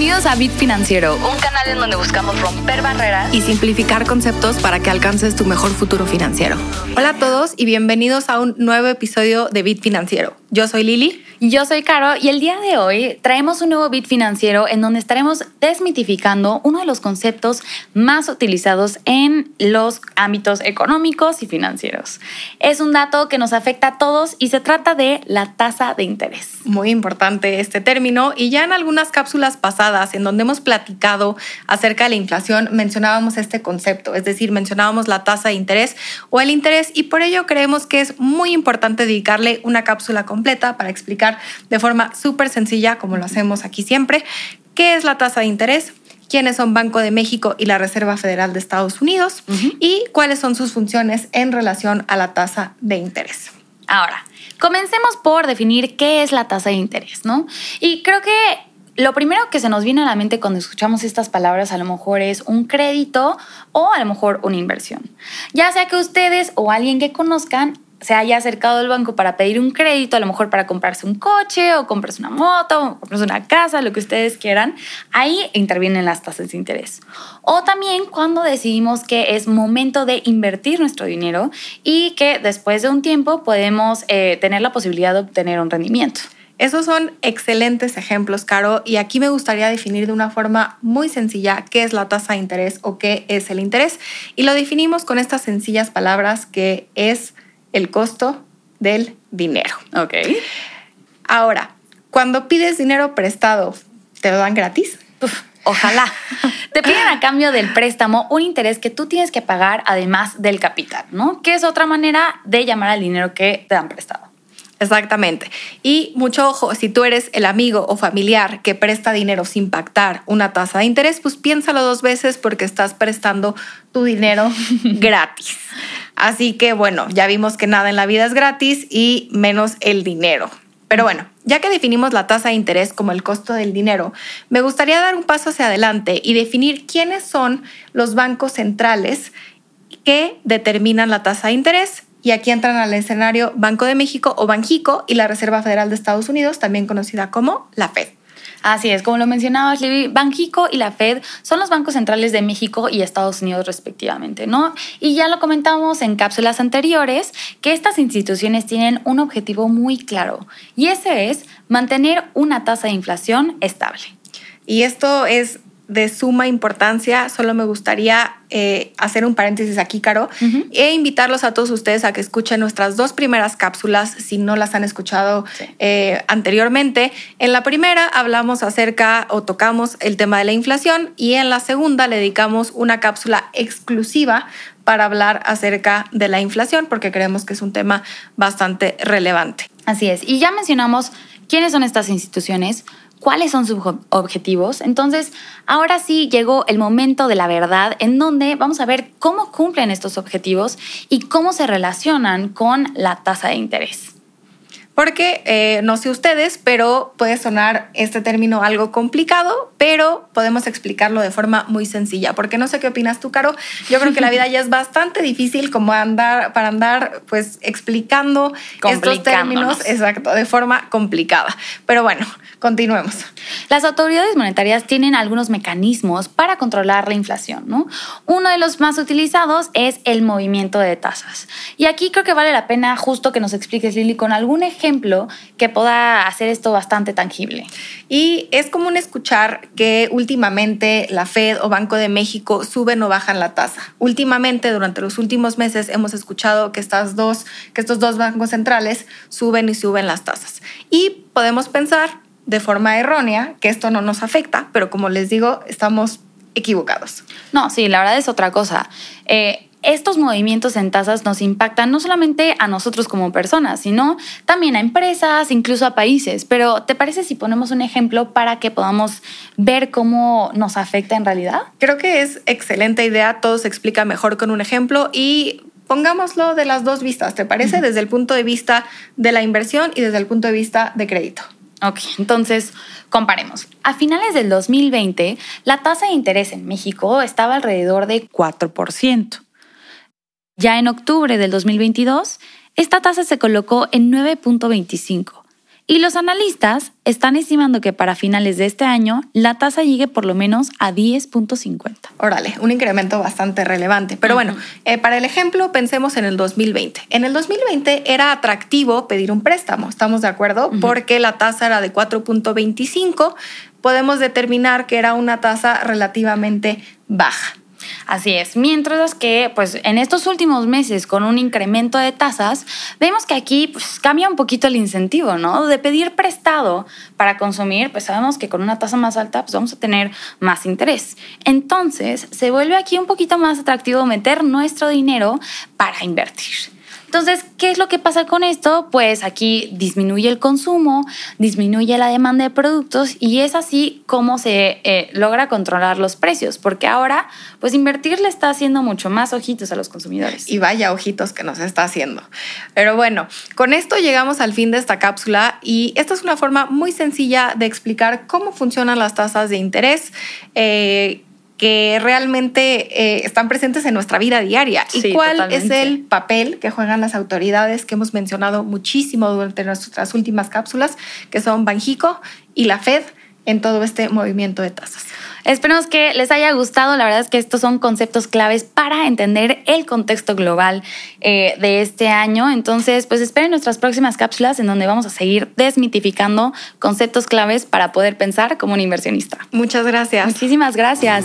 Bienvenidos a Bit Financiero, un canal en donde buscamos romper barreras y simplificar conceptos para que alcances tu mejor futuro financiero. Hola a todos y bienvenidos a un nuevo episodio de Bit Financiero. Yo soy Lili. Yo soy Caro y el día de hoy traemos un nuevo bit financiero en donde estaremos desmitificando uno de los conceptos más utilizados en los ámbitos económicos y financieros. Es un dato que nos afecta a todos y se trata de la tasa de interés. Muy importante este término y ya en algunas cápsulas pasadas en donde hemos platicado acerca de la inflación mencionábamos este concepto, es decir, mencionábamos la tasa de interés o el interés y por ello creemos que es muy importante dedicarle una cápsula completa para explicar de forma súper sencilla, como lo hacemos aquí siempre, qué es la tasa de interés, quiénes son Banco de México y la Reserva Federal de Estados Unidos y cuáles son sus funciones en relación a la tasa de interés. Ahora, comencemos por definir qué es la tasa de interés, ¿no? Y creo que lo primero que se nos viene a la mente cuando escuchamos estas palabras a lo mejor es un crédito o a lo mejor una inversión. Ya sea que ustedes o alguien que conozcan se haya acercado al banco para pedir un crédito, a lo mejor para comprarse un coche o comprarse una moto o comprarse una casa, lo que ustedes quieran, ahí intervienen las tasas de interés. O también cuando decidimos que es momento de invertir nuestro dinero y que después de un tiempo podemos eh, tener la posibilidad de obtener un rendimiento. Esos son excelentes ejemplos, Caro, y aquí me gustaría definir de una forma muy sencilla qué es la tasa de interés o qué es el interés. Y lo definimos con estas sencillas palabras que es el costo del dinero. Ok. Ahora, cuando pides dinero prestado, ¿te lo dan gratis? ojalá. Te piden a cambio del préstamo un interés que tú tienes que pagar además del capital, ¿no? Que es otra manera de llamar al dinero que te dan prestado. Exactamente. Y mucho ojo, si tú eres el amigo o familiar que presta dinero sin pactar una tasa de interés, pues piénsalo dos veces porque estás prestando tu dinero gratis. Así que bueno, ya vimos que nada en la vida es gratis y menos el dinero. Pero bueno, ya que definimos la tasa de interés como el costo del dinero, me gustaría dar un paso hacia adelante y definir quiénes son los bancos centrales que determinan la tasa de interés y aquí entran al escenario Banco de México o Banjico y la Reserva Federal de Estados Unidos, también conocida como la Fed. Así es, como lo mencionabas, Libby, Banjico y la Fed son los bancos centrales de México y Estados Unidos respectivamente, ¿no? Y ya lo comentamos en cápsulas anteriores que estas instituciones tienen un objetivo muy claro y ese es mantener una tasa de inflación estable. Y esto es de suma importancia. Solo me gustaría eh, hacer un paréntesis aquí, Caro, e invitarlos a todos ustedes a que escuchen nuestras dos primeras cápsulas, si no las han escuchado eh, anteriormente. En la primera hablamos acerca o tocamos el tema de la inflación y en la segunda le dedicamos una cápsula exclusiva para hablar acerca de la inflación, porque creemos que es un tema bastante relevante. Así es. Y ya mencionamos quiénes son estas instituciones, cuáles son sus objetivos. Entonces, ahora sí llegó el momento de la verdad en donde vamos a ver cómo cumplen estos objetivos y cómo se relacionan con la tasa de interés. Porque eh, no sé ustedes, pero puede sonar este término algo complicado, pero podemos explicarlo de forma muy sencilla. Porque no sé qué opinas tú, Caro. Yo creo que la vida ya es bastante difícil como andar para andar pues explicando estos términos, exacto, de forma complicada. Pero bueno, continuemos. Las autoridades monetarias tienen algunos mecanismos para controlar la inflación, ¿no? Uno de los más utilizados es el movimiento de tasas. Y aquí creo que vale la pena justo que nos expliques, Lili, con algún ejemplo que pueda hacer esto bastante tangible. Y es común escuchar que últimamente la Fed o Banco de México suben o bajan la tasa. Últimamente, durante los últimos meses, hemos escuchado que, estas dos, que estos dos bancos centrales suben y suben las tasas. Y podemos pensar de forma errónea que esto no nos afecta, pero como les digo, estamos equivocados. No, sí, la verdad es otra cosa. Eh, estos movimientos en tasas nos impactan no solamente a nosotros como personas, sino también a empresas, incluso a países. Pero ¿te parece si ponemos un ejemplo para que podamos ver cómo nos afecta en realidad? Creo que es excelente idea, todo se explica mejor con un ejemplo y pongámoslo de las dos vistas, ¿te parece? Desde el punto de vista de la inversión y desde el punto de vista de crédito. Ok, entonces comparemos. A finales del 2020, la tasa de interés en México estaba alrededor de 4%. Ya en octubre del 2022, esta tasa se colocó en 9.25 Y los analistas están estimando que para finales de este año la tasa llegue por lo menos a 10.50. Órale, un incremento bastante relevante. Pero bueno, eh, para el ejemplo, pensemos en el 2020. En el 2020 era atractivo pedir un préstamo, ¿estamos de acuerdo? Porque la tasa era de 4.25, podemos determinar que era una tasa relativamente baja. Así es. Mientras que, pues, en estos últimos meses, con un incremento de tasas, vemos que aquí pues, cambia un poquito el incentivo, ¿no? De pedir prestado para consumir, pues sabemos que con una tasa más alta, pues vamos a tener más interés. Entonces, se vuelve aquí un poquito más atractivo meter nuestro dinero para invertir. Entonces, ¿qué es lo que pasa con esto? Pues aquí disminuye el consumo, disminuye la demanda de productos y es así como se eh, logra controlar los precios, porque ahora, pues invertir le está haciendo mucho más ojitos a los consumidores. Y vaya ojitos que nos está haciendo. Pero bueno, con esto llegamos al fin de esta cápsula y esta es una forma muy sencilla de explicar cómo funcionan las tasas de interés. Eh, que realmente eh, están presentes en nuestra vida diaria. ¿Y cuál es el papel que juegan las autoridades que hemos mencionado muchísimo durante nuestras últimas cápsulas, que son Banjico y la Fed en todo este movimiento de tasas? Esperemos que les haya gustado. La verdad es que estos son conceptos claves para entender el contexto global eh, de este año. Entonces, pues esperen nuestras próximas cápsulas en donde vamos a seguir desmitificando conceptos claves para poder pensar como un inversionista. Muchas gracias. Muchísimas gracias.